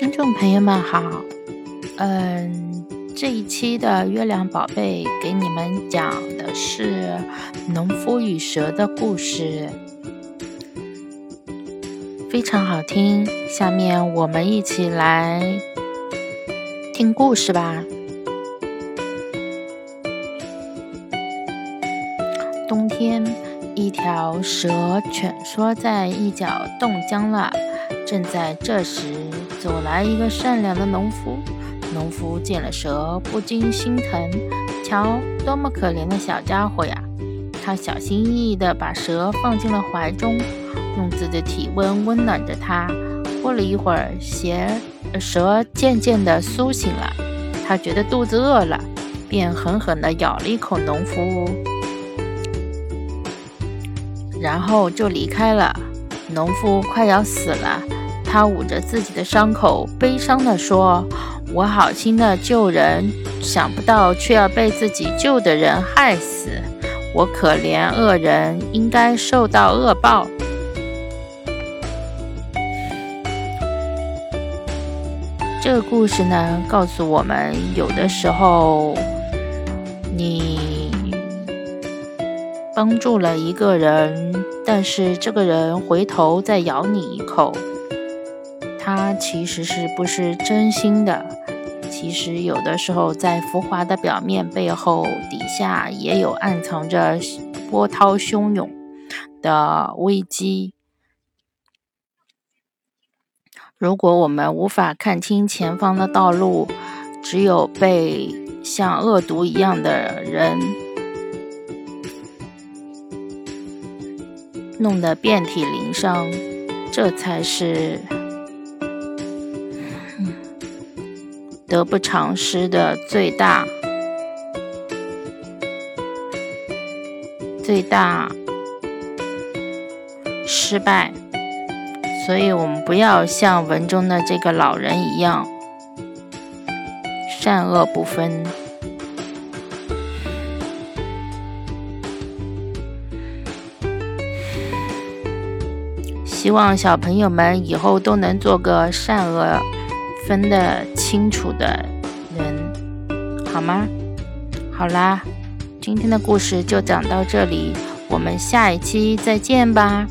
听众朋友们好，嗯，这一期的月亮宝贝给你们讲的是农夫与蛇的故事，非常好听。下面我们一起来听故事吧。冬天，一条蛇蜷缩在一角冻僵了。正在这时，走来一个善良的农夫。农夫见了蛇，不禁心疼。瞧，多么可怜的小家伙呀！他小心翼翼地把蛇放进了怀中，用自己的体温温暖着它。过了一会儿，邪蛇渐渐地苏醒了。他觉得肚子饿了，便狠狠地咬了一口农夫，然后就离开了。农夫快要死了。他捂着自己的伤口，悲伤地说：“我好心的救人，想不到却要被自己救的人害死。我可怜恶人，应该受到恶报。”这个故事呢，告诉我们，有的时候你帮助了一个人，但是这个人回头再咬你一口。他其实是不是真心的？其实有的时候，在浮华的表面背后，底下也有暗藏着波涛汹涌的危机。如果我们无法看清前方的道路，只有被像恶毒一样的人弄得遍体鳞伤，这才是。得不偿失的最大、最大失败，所以我们不要像文中的这个老人一样，善恶不分。希望小朋友们以后都能做个善恶。分得清楚的人，好吗？好啦，今天的故事就讲到这里，我们下一期再见吧。